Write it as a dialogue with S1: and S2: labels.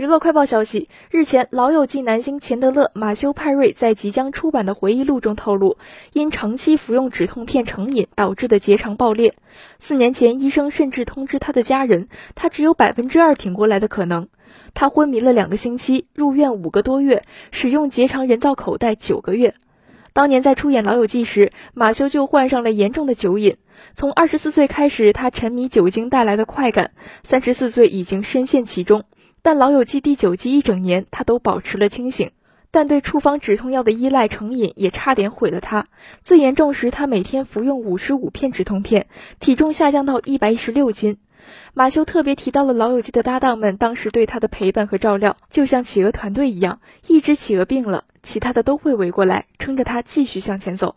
S1: 娱乐快报消息，日前，《老友记》男星钱德勒·马修·派瑞在即将出版的回忆录中透露，因长期服用止痛片成瘾导致的结肠爆裂。四年前，医生甚至通知他的家人，他只有百分之二挺过来的可能。他昏迷了两个星期，入院五个多月，使用结肠人造口袋九个月。当年在出演《老友记》时，马修就患上了严重的酒瘾。从二十四岁开始，他沉迷酒精带来的快感，三十四岁已经深陷其中。但《老友记》第九集一整年，他都保持了清醒。但对处方止痛药的依赖成瘾，也差点毁了他。最严重时，他每天服用五十五片止痛片，体重下降到一百一十六斤。马修特别提到了《老友记》的搭档们当时对他的陪伴和照料，就像企鹅团队一样，一只企鹅病了，其他的都会围过来，撑着他继续向前走。